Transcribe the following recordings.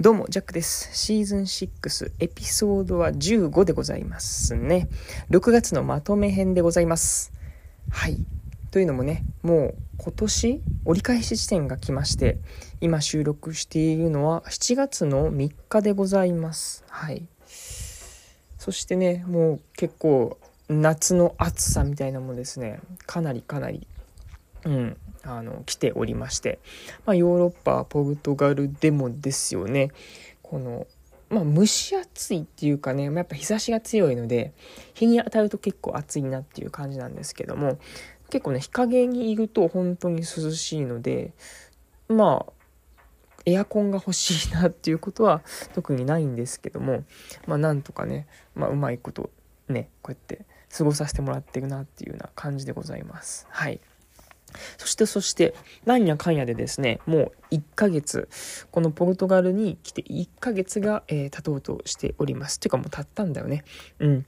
どうも、ジャックです。シーズン6、エピソードは15でございますね。6月のまとめ編でございます。はい。というのもね、もう今年折り返し地点が来まして、今収録しているのは7月の3日でございます。はい。そしてね、もう結構夏の暑さみたいなのもですね、かなりかなり、うん、あの来ておりまして、まあ、ヨーロッパポルトガルでもですよねこのまあ、蒸し暑いっていうかね、やっぱ日差しが強いので、日に当たると結構暑いなっていう感じなんですけども、結構ね、日陰にいると本当に涼しいので、まあ、エアコンが欲しいなっていうことは 特にないんですけども、まあ、なんとかね、まあ、うまいことね、こうやって過ごさせてもらってるなっていうような感じでございます。はい。そしてそして、なんやかんやでですね、もう1ヶ月、このポルトガルに来て1ヶ月が、えー、経とうとしております。ていうかもう経ったんだよね。うん。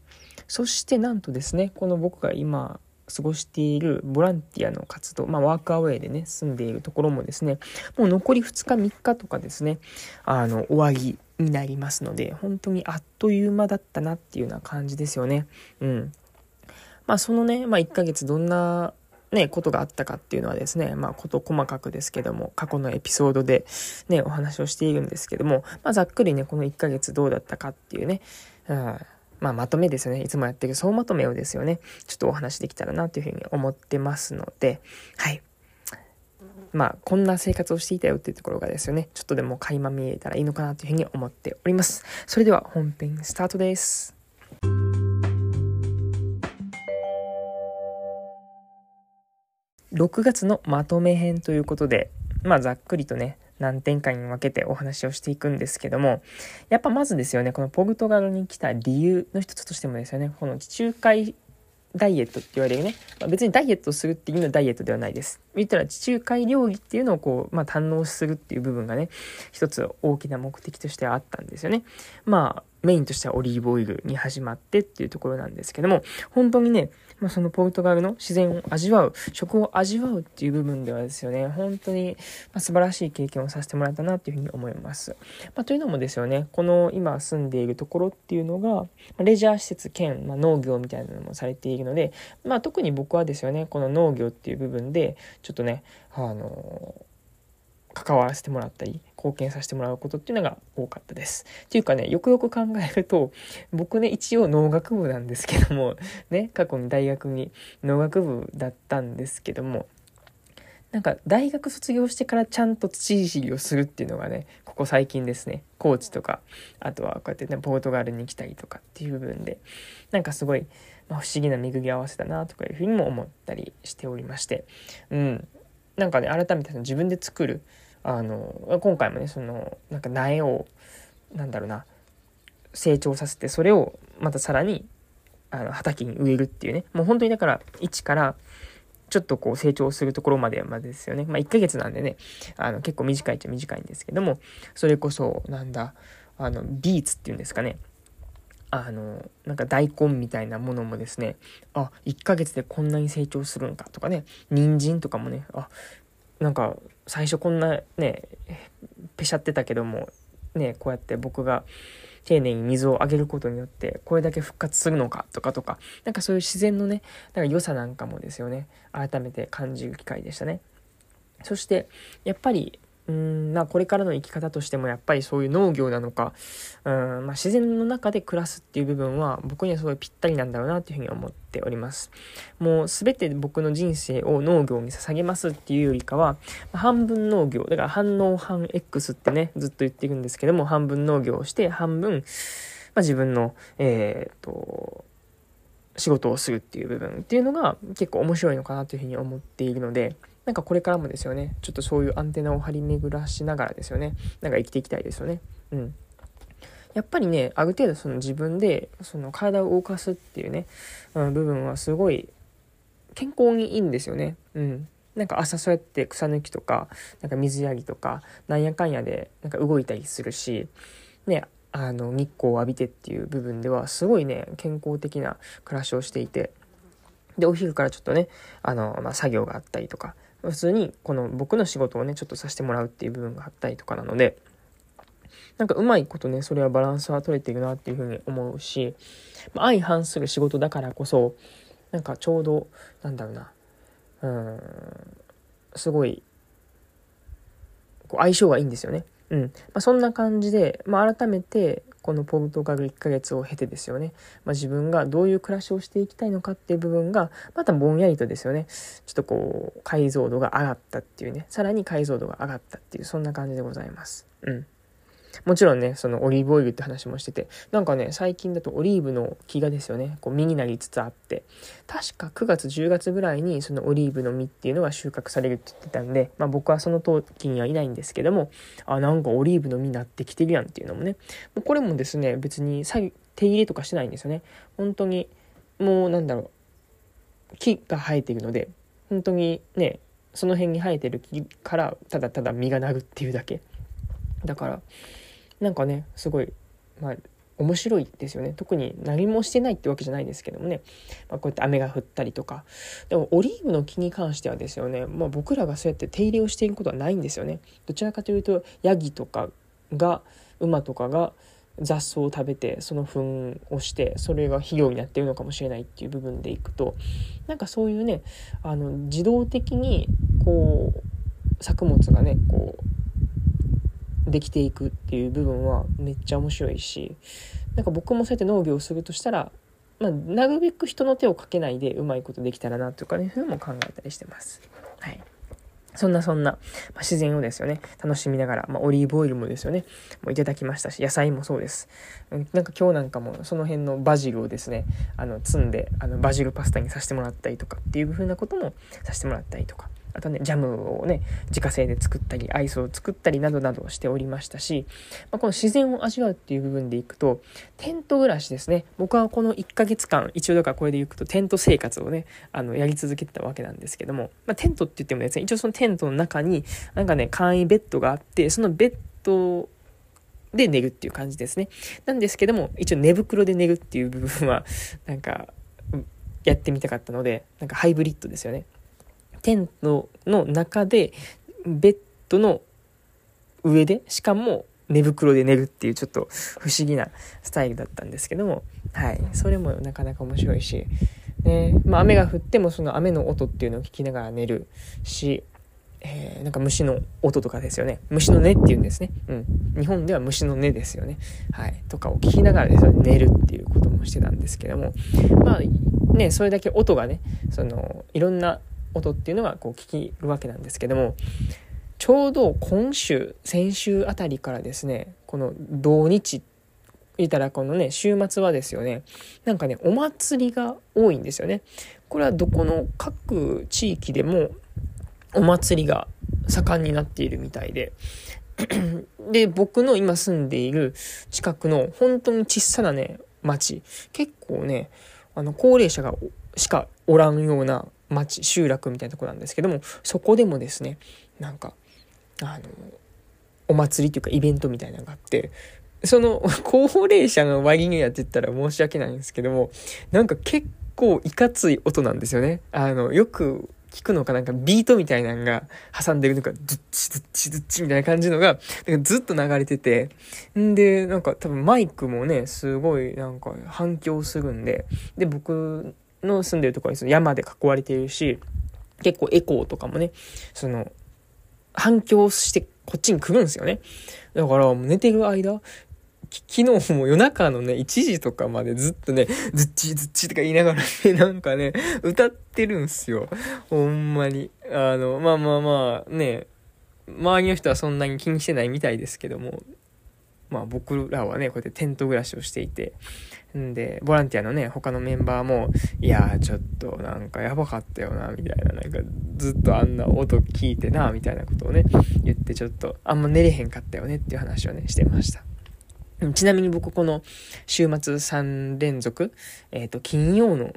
そしてなんとですね、この僕が今、過ごしているボランティアの活動、まあ、ワークアウェイでね、住んでいるところもですね、もう残り2日3日とかですね、あの、終わりになりますので、本当にあっという間だったなっていうような感じですよね。うん。まあ、そのね、まあ、1ヶ月どんなね、ことがあったかっていうのはですね、まあ、こと細かくですけども、過去のエピソードでね、お話をしているんですけども、まあ、ざっくりね、この1ヶ月どうだったかっていうね、うん、まあ、まとめですよね。いつもやってる総まとめをですよね、ちょっとお話できたらなというふうに思ってますので、はい。まあ、こんな生活をしていたよっていうところがですよね、ちょっとでも垣間見えたらいいのかなというふうに思っております。それでは本編スタートです。6月のまとめ編ということで、まあざっくりとね、何点かに分けてお話をしていくんですけども、やっぱまずですよね、このポルトガルに来た理由の一つとしてもですよね、この地中海ダイエットって言われるね、まあ、別にダイエットするっていうのはダイエットではないです。言ったら地中海料理っていうのをこう、まあ、堪能するっていう部分がね、一つ大きな目的としてはあったんですよね。まあ、メインとしてはオリーブオイルに始まってっていうところなんですけども、本当にね、まあ、そのポルトガルの自然を味わう、食を味わうっていう部分ではですよね、本当に、ま素晴らしい経験をさせてもらったなっていうふうに思います。まあ、というのもですよね、この今住んでいるところっていうのが、レジャー施設兼、まあ、農業みたいなのもされているので、まあ、特に僕はですよね、この農業っていう部分で、ちょっとね、あの関わらせてもらったり貢献させてもらうことっていうのが多かったです。っていうかねよくよく考えると僕ね一応農学部なんですけどもね過去に大学に農学部だったんですけどもなんか大学卒業してからちゃんと土いじりをするっていうのがねここ最近ですね高知とかあとはこうやってねポートガルに来たりとかっていう部分でなんかすごい、まあ、不思議な巡り合わせだなとかいうふうにも思ったりしておりましてうんなんかね改めて自分で作るあの今回もねそのなんか苗をなんだろうな成長させてそれをまたさらにあの畑に植えるっていうねもう本当にだから一からちょっとこう成長するところまでまでですよね。まあ1ヶ月なんでね、あの結構短いっちゃ短いんですけども、それこそなんだ、あのビーツっていうんですかね。あの、なんか大根みたいなものもですね、あ、1ヶ月でこんなに成長するのかとかね、人参とかもね、あ、なんか最初こんなねぺしゃってたけどもねこうやって僕が丁寧に水をあげることによってこれだけ復活するのかとかとか何かそういう自然のねなんか良さなんかもですよね。改めて感じる機会でしたね。そしてやっぱりうんまあこれからの生き方としてもやっぱりそういう農業なのかうん、まあ、自然の中で暮らすっていう部分は僕にはすごいぴったりなんだろうなっていうふうに思っております。もう全て僕の人生を農業に捧げますっていうよりかは、まあ、半分農業だから半農半 X ってねずっと言っていくんですけども半分農業をして半分、まあ、自分のえー、っと仕事をするっていう部分っていうのが結構面白いのかなというふうに思っているのでなんかこれからもですよね、ちょっとそういうアンテナを張り巡らしながらですよね、なんか生きていきたいですよね。うん。やっぱりね、ある程度その自分でその体を動かすっていうね、うん、部分はすごい健康にいいんですよね。うん。なんか朝そうやって草抜きとか、なんか水やりとか、なんやかんやでなんか動いたりするし、ね、あの日光を浴びてっていう部分ではすごいね、健康的な暮らしをしていて、で、お昼からちょっとね、あの、まあ、作業があったりとか、普通にこの僕の仕事をねちょっとさせてもらうっていう部分があったりとかなのでなんかうまいことね、それはバランスは取れてるなっていうふうに思うし、まあ、相反する仕事だからこそ、なんかちょうど、なんだろうな、うん、すごい、こう相性がいいんですよね。うん。まあ、そんな感じで、まあ、改めて、このポルトガル1ヶ月を経てですよね、まあ、自分がどういう暮らしをしていきたいのかっていう部分が、またぼんやりとですよね、ちょっとこう、解像度が上がったっていうね、さらに解像度が上がったっていう、そんな感じでございます。うん。もちろんね、そのオリーブオイルって話もしてて、なんかね、最近だとオリーブの木がですよね、こう実になりつつあって、確か9月、10月ぐらいにそのオリーブの実っていうのが収穫されるって言ってたんで、まあ僕はその時にはいないんですけども、あ、なんかオリーブの実になってきてるやんっていうのもね、もうこれもですね、別に手入れとかしてないんですよね。本当に、もうなんだろう、木が生えているので、本当にね、その辺に生えてる木からただただ実がなるっていうだけ。だから、なんかねすごいまあ面白いですよね。特に何もしてないってわけじゃないですけどもね、まあ、こうやって雨が降ったりとか。でもオリーブの木に関してはですよね、まあ、僕らがそうやって手入れをしていくことはないんですよね。どちらかというとヤギとかが馬とかが雑草を食べてその糞をしてそれが肥料になってるのかもしれないっていう部分でいくとなんかそういうねあの自動的にこう作物がねこうできていくっていう部分はめっちゃ面白いしなんか僕もそうやって農業をするとしたら、まあ、なるべく人の手をかけないでうまいことできたらなとかねふうも考えたりしてます。はいそんなそんな、まあ、自然をですよね、楽しみながら、まあ、オリーブオイルもですよね、もういただきましたし、野菜もそうです。なんか今日なんかもその辺のバジルをですね、あの、積んで、あの、バジルパスタにさせてもらったりとかっていう風なこともさせてもらったりとか、あとね、ジャムをね、自家製で作ったり、アイスを作ったりなどなどしておりましたし、まあ、この自然を味わうっていう部分でいくと、テント暮らしですね。僕はこの1ヶ月間、一応だからこれでいくとテント生活をね、あの、やり続けてたわけなんですけども、まあ、テントって言ってもですね、一応そのテントの中に、なんかね、簡易ベッドがあって、そのベッドで寝るっていう感じですね。なんですけども、一応寝袋で寝るっていう部分は、なんか、やってみたかったので、なんかハイブリッドですよね。テントの中でベッドの上でしかも寝袋で寝るっていうちょっと不思議なスタイルだったんですけどもはいそれもなかなか面白いしねまあ雨が降ってもその雨の音っていうのを聞きながら寝るしえー、なんか虫の音とかですよね。虫の音っていうんですね。うん。日本では虫の音ですよね。はい。とかを聞きながらですね、寝るっていうこともしてたんですけども。まあ、ね、それだけ音がね、その、いろんな音っていうのがこう聞けるわけなんですけどもちょうど今週先週あたりからですねこの土日言ったらこのね週末はですよねなんかねお祭りが多いんですよね。これはどこの各地域でもお祭りが盛んになっているみたいで。で僕の今住んでいる近くの本当に小さなね町。結構ねあの高齢者がしかおらんような町、集落みたいなとこなんですけども、そこでもですね、なんか、あの、お祭りというかイベントみたいなのがあって、その、高齢者の割にはって言ったら申し訳ないんですけども、なんか結構いかつい音なんですよね。あの、よく聞くのかなんかビートみたいなのが挟んでるのか、ドッチドッチドッチみたいな感じのが、ずっと流れてて、んで、なんか多分マイクもね、すごいなんか反響するんで、で、僕の住んでるところにその山で囲われているし、結構エコーとかもね、その、反響してこっちに来るんですよね。だから、寝てる間、昨日も夜中のね、1時とかまでずっとね、ずっちずっちとか言いながらね、なんかね、歌ってるんすよ。ほんまに。あの、まあまあまあ、ね、周りの人はそんなに気にしてないみたいですけども、まあ僕らはね、こうやってテント暮らしをしていて、んで、ボランティアのね、他のメンバーも、いやーちょっとなんかやばかったよな、みたいな、なんかずっとあんな音聞いてな、みたいなことをね、言ってちょっとあんま寝れへんかったよねっていう話をね、してました。ちなみに僕この週末3連続、えっ、ー、と、金曜の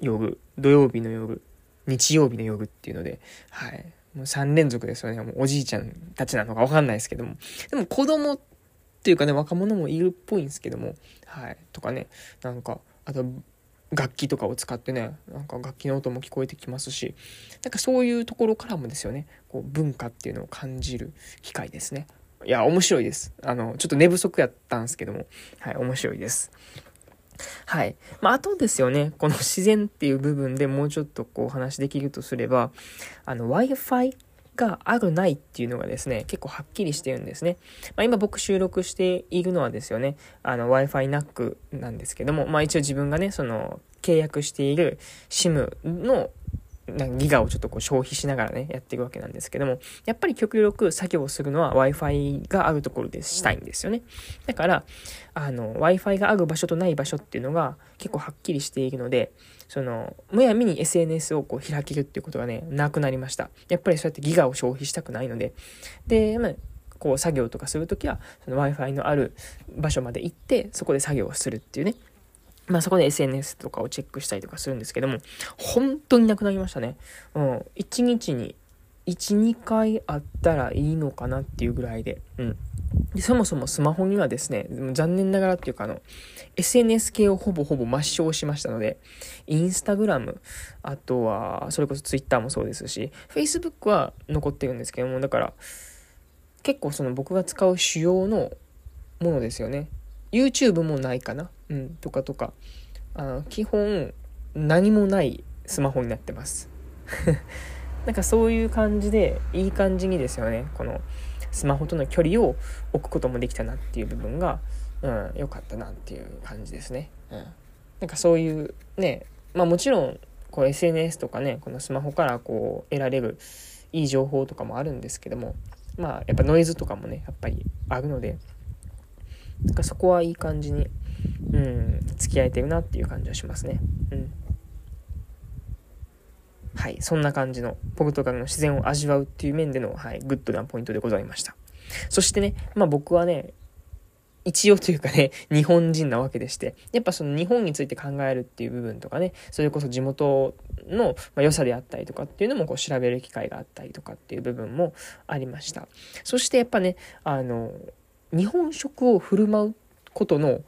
夜、土曜日の夜、日曜日の夜っていうので、はい。もう3連続ですよね。もうおじいちゃんたちなのかわかんないですけども。でも子供っていうかね、若者もいるっぽいんですけども、はい。とかね、なんか、あと、楽器とかを使ってね、なんか楽器の音も聞こえてきますし、なんかそういうところからもですよね、こう文化っていうのを感じる機会ですね。いや、面白いです。あの、ちょっと寝不足やったんですけども、はい、面白いです。はい。まあ、あとですよね、この自然っていう部分でもうちょっとこうお話できるとすれば、あの、Wi-Fi があるないっていうのがですね、結構はっきりしてるんですね。まあ、今僕収録しているのはですよね、あの Wi-Fi ナックなんですけども、まあ一応自分がね、その契約している SIM のなんかギガをちょっとこう消費しながらね、やっていくわけなんですけども、やっぱり極力作業をするのは Wi-Fi があるところでしたいんですよね。だから、あの、Wi-Fi がある場所とない場所っていうのが結構はっきりしているので、その、むやみに SNS をこう開けるっていうことがね、なくなりました。やっぱりそうやってギガを消費したくないので、で、まあ、こう作業とかするときは、その Wi-Fi のある場所まで行って、そこで作業をするっていうね、まあそこで SNS とかをチェックしたりとかするんですけども、本当になくなりましたね。うん。1日に1、2回あったらいいのかなっていうぐらいで。うん。でそもそもスマホにはですね、残念ながらっていうかあの、SNS 系をほぼほぼ抹消しましたので、インスタグラム、あとは、それこそ Twitter もそうですし、Facebook は残ってるんですけども、だから、結構その僕が使う主要のものですよね。YouTube もないかなうん、とかとか。あの基本、何もないスマホになってます。なんかそういう感じで、いい感じにですよね、このスマホとの距離を置くこともできたなっていう部分が、うん、かったなっていう感じですね。うん。なんかそういうね、まあもちろん、こう SNS とかね、このスマホからこう得られるいい情報とかもあるんですけども、まあやっぱノイズとかもね、やっぱりあるので、なんかそこはいい感じに、うん、付き合えてるなっていう感じはしますね。うん。はい、そんな感じのポルトガルの自然を味わうっていう面での、はい、グッドなポイントでございました。そしてね、まあ僕はね、一応というかね、日本人なわけでして、やっぱその日本について考えるっていう部分とかね、それこそ地元の良さであったりとかっていうのもこう調べる機会があったりとかっていう部分もありました。そしてやっぱね、あの、日本食を振る舞うことの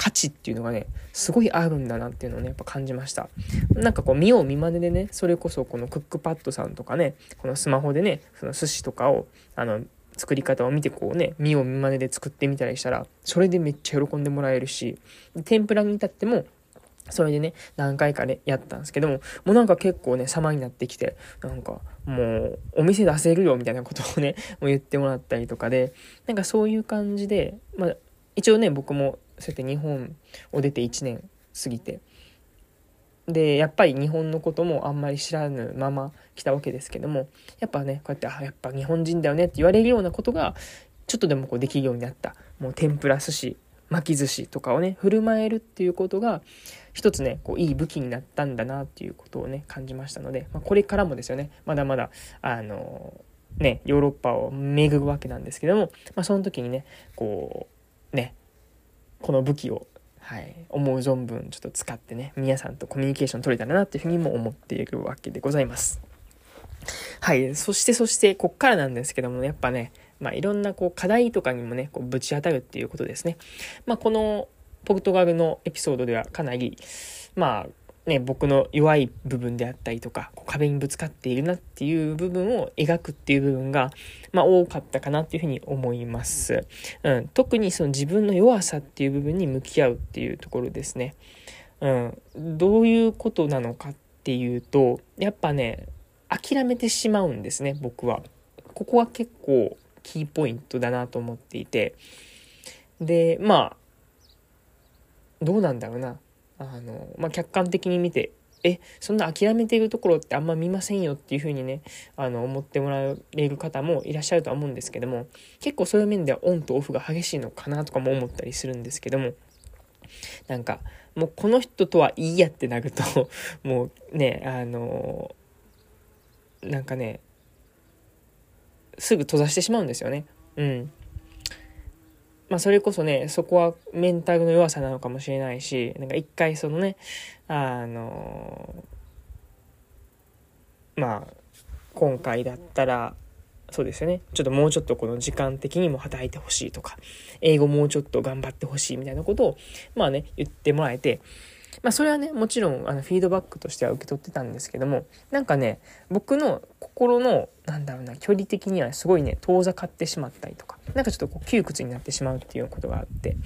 価値っていうのがね、すごいあるんだなっていうのをね、やっぱ感じました。なんかこう、見よう見まねでね、それこそこのクックパッドさんとかね、このスマホでね、その寿司とかを、あの、作り方を見てこうね、見よう見まねで作ってみたりしたら、それでめっちゃ喜んでもらえるし、天ぷらに至っても、それでね、何回かね、やったんですけども、もうなんか結構ね、様になってきて、なんか、もう、お店出せるよ、みたいなことをね、もう言ってもらったりとかで、なんかそういう感じで、まあ、一応ね、僕も、そうやって日本を出て1年過ぎて、で、やっぱり日本のこともあんまり知らぬまま来たわけですけども、やっぱね、こうやって、あ、やっぱ日本人だよねって言われるようなことが、ちょっとでもこうできるようになった。もう天ぷら寿司、巻き寿司とかをね、振る舞えるっていうことが、一つね、こう、いい武器になったんだなっていうことをね、感じましたので、まあ、これからもですよね、まだまだ、あのね、ヨーロッパを巡るわけなんですけども、まあ、その時にね、こう、ね、この武器を、はい、思う存分ちょっと使ってね、皆さんとコミュニケーション取れたらなっていうふうにも思っているわけでございます。はい。そして、そして、こっからなんですけども、やっぱね、まあ、いろんなこう課題とかにもね、こうぶち当たるっていうことですね。まあ、このポルトガルのエピソードではかなり、まあ、ね、僕の弱い部分であったりとか、こう壁にぶつかっているなっていう部分を描くっていう部分が、まあ、多かったかなっていうふうに思います。うん。特にその自分の弱さっていう部分に向き合うっていうところですね。うん。どういうことなのかっていうと、やっぱね、諦めてしまうんですね、僕は。ここは結構キーポイントだなと思っていて。で、まあ、どうなんだろうな。あの、まあ、客観的に見て、え、そんな諦めているところってあんま見ませんよっていうふうにね、あの、思ってもらえる方もいらっしゃるとは思うんですけども、結構そういう面ではオンとオフが激しいのかなとかも思ったりするんですけども、なんか、もうこの人とはいいやってなると、もうね、あの、なんかね、すぐ閉ざしてしまうんですよね。うん。まあ、それこそね、そこはメンタルの弱さなのかもしれないし、なんか一回そのね、あのまあ、今回だったら、そうですよね。ちょっともうちょっとこの時間的にも働いてほしいとか、英語もうちょっと頑張ってほしいみたいなことを、まあね、言ってもらえて、まあそれはね、もちろんあのフィードバックとしては受け取ってたんですけども、なんかね、僕の心の、なんだろうな、距離的にはすごいね、遠ざかってしまったりとか、何かちょっとこう窮屈になってしまうっていうことがあって、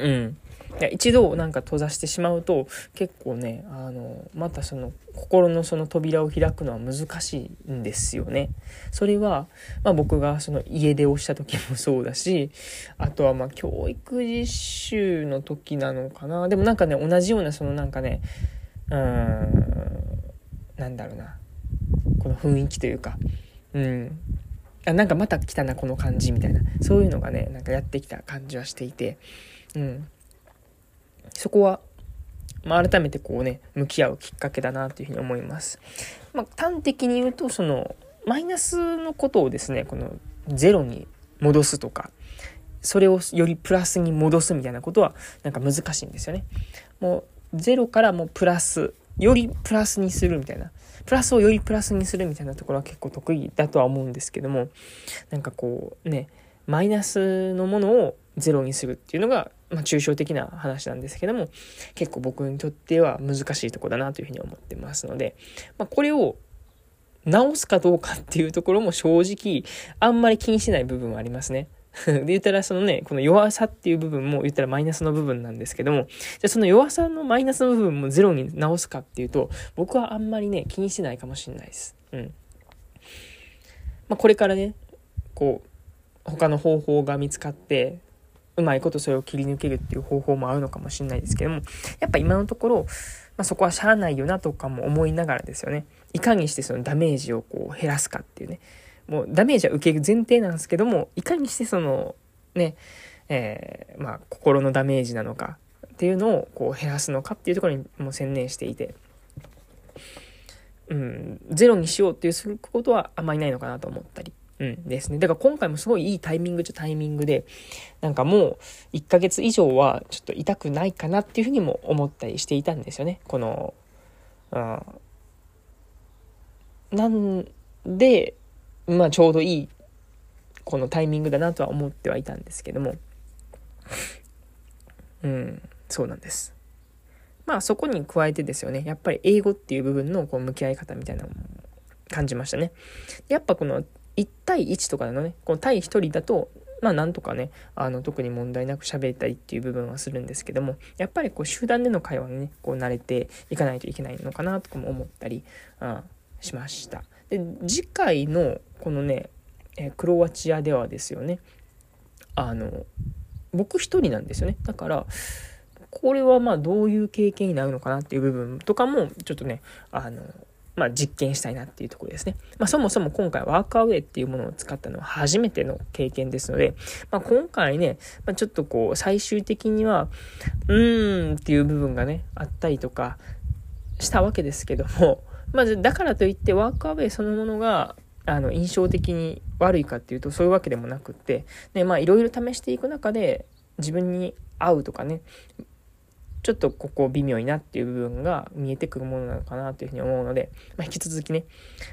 うん。いや一度なんか閉ざしてしまうと結構ねあのまたその心のその扉を開くのは難しいんですよね。それは、まあ、僕がその家出をした時もそうだしあとはま教育実習の時なのかな。でもなんかね同じようなそのなんかねうんなんだろうな。この雰囲気というか。うん。あなんかまた来たなこの感じみたいな。そういうのがねなんかやってきた感じはしていて。うんそこは、まあ、改めてこうね、向き合うきっかけだなというふうに思います。まあ、端的に言うと、その、マイナスのことをですね、このゼロに戻すとか、それをよりプラスに戻すみたいなことはなんか難しいんですよね。もうゼロからもうプラス、よりプラスにするみたいな。プラスをよりプラスにするみたいなところは結構得意だとは思うんですけども、なんかこうね、マイナスのものをゼロにするっていうのがまあ、抽象的な話なんですけども、結構僕にとっては難しいとこだなというふうに思ってますので、まあ、これを直すかどうかっていうところも正直、あんまり気にしてない部分はありますね。で言ったらそのね、この弱さっていう部分も言ったらマイナスの部分なんですけども、じゃあその弱さのマイナスの部分もゼロに直すかっていうと、僕はあんまりね、気にしてないかもしれないです。うん。まあこれからね、こう、他の方法が見つかって、うまいことそれを切り抜けるっていう方法もあるのかもしれないですけども、やっぱ今のところ、まあ、そこはしゃあないよなとかも思いながらですよね。いかにしてそのダメージをこう減らすかっていうね。もうダメージは受ける前提なんですけども、いかにしてそのね、えー、まあ心のダメージなのかっていうのをこう減らすのかっていうところにもう専念していて、うん、ゼロにしようっていうすることはあんまりないのかなと思ったりうんですね。だから今回もすごいいいタイミングっちゃタイミングで、なんかもう1ヶ月以上はちょっと痛くないかなっていうふうにも思ったりしていたんですよね。この、うん。なんで、まあちょうどいい、このタイミングだなとは思ってはいたんですけども、うん、そうなんです。まあそこに加えてですよね、やっぱり英語っていう部分のこう向き合い方みたいなのも感じましたね。やっぱこの1対1とかのね、この対1人だと、まあなんとかね、あの特に問題なく喋れたりっていう部分はするんですけども、やっぱりこう集団での会話にね、こう慣れていかないといけないのかなとかも思ったり、うん、しました。で、次回のこのね、えクロアチアではですよね、あの、僕一人なんですよね。だから、これはまあどういう経験になるのかなっていう部分とかもちょっとねあのまあ、実験したいなっていうところですね。まあ、そもそも今回ワークアウェイっていうものを使ったのは初めての経験ですので、まあ、今回ね、まあ、ちょっとこう最終的には、うーんっていう部分がね、あったりとかしたわけですけども、まずだからといってワークアウェイそのものがあの印象的に悪いかっていうとそういうわけでもなくって、ね、まあいろいろ試していく中で自分に合うとかねちょっとここ微妙だなっていう部分が見えてくるものなのかなというふうに思うので、まあ、引き続きね、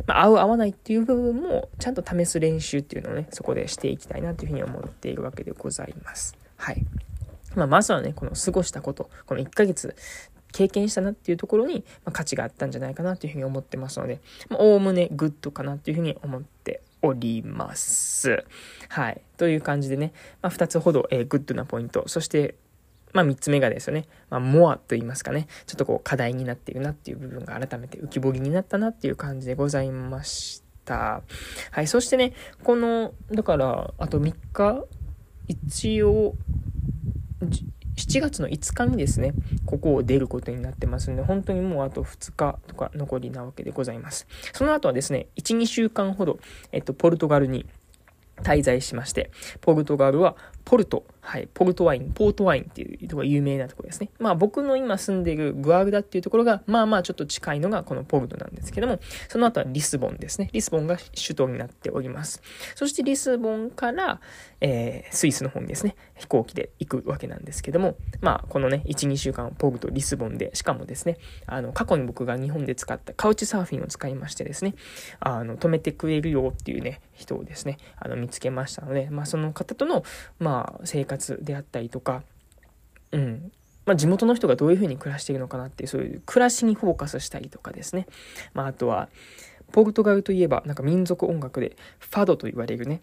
まあ、合う合わないっていう部分もちゃんと試す練習っていうのをね、そこでしていきたいなというふうに思っているわけでございます。はい。まあ、まずはね、この過ごしたこと、この1ヶ月経験したなっていうところに、ま、価値があったんじゃないかなというふうに思ってますので、まおおむねグッドかなというふうに思っております。はい。という感じでね、まあ、2つほど、えー、グッドなポイント、そしてまあ3つ目がですよね、まあ、 more と言いますかね、ちょっとこう課題になっているなっていう部分が改めて浮き彫りになったなっていう感じでございました。はい、そしてね、この、だから、あと3日、一応、7月の5日にですね、ここを出ることになってますんで、本当にもうあと2日とか残りなわけでございます。その後はですね、1、2週間ほど、えっと、ポルトガルに滞在しまして、ポルトガルはポルト、はい、ポルトワイン、ポートワインっていうところが有名なところですね。まあ僕の今住んでいるグアグダっていうところが、まあまあちょっと近いのがこのポルトなんですけども、その後はリスボンですね。リスボンが首都になっております。そしてリスボンから、えー、スイスの方にですね、飛行機で行くわけなんですけども、まあこのね、1、2週間ポルト、リスボンで、しかもですね、あの、過去に僕が日本で使ったカウチサーフィンを使いましてですね、あの、止めてくれるよっていうね、人をですね、あの、見つけましたので、まあその方との、まあまあ生活であったりとか、うん、まあ、地元の人がどういうふうに暮らしているのかなっていう、そういう暮らしにフォーカスしたりとかですね。まあ、あとは、ポルトガルといえば、なんか民族音楽で、ファドと言われるね、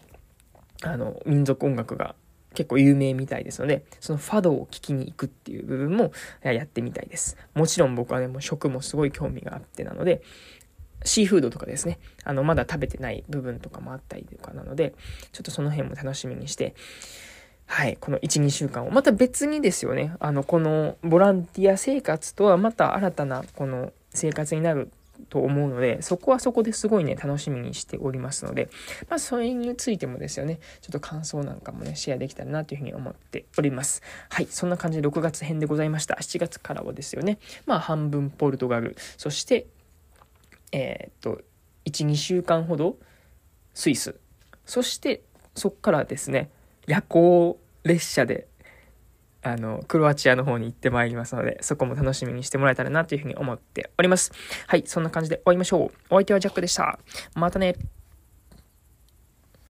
あの、民族音楽が結構有名みたいですので、そのファドを聴きに行くっていう部分もやってみたいです。もちろん僕はね、もう食もすごい興味があってなので、シーフードとかですね、あの、まだ食べてない部分とかもあったりとかなので、ちょっとその辺も楽しみにして、はい、この1、2週間を、また別にですよね、あの、このボランティア生活とはまた新たなこの生活になると思うので、そこはそこですごいね、楽しみにしておりますので、まあ、それについてもですよね、ちょっと感想なんかもね、シェアできたらなというふうに思っております。はい、そんな感じで6月編でございました。7月からはですよね、まあ、半分ポルトガル、そして、えー、っと、1、2週間ほどスイス、そしてそっからですね、夜行列車であの、クロアチアの方に行ってまいりますので、そこも楽しみにしてもらえたらなというふうに思っております。はい、そんな感じで終わりましょう。お相手はジャックでした。またね。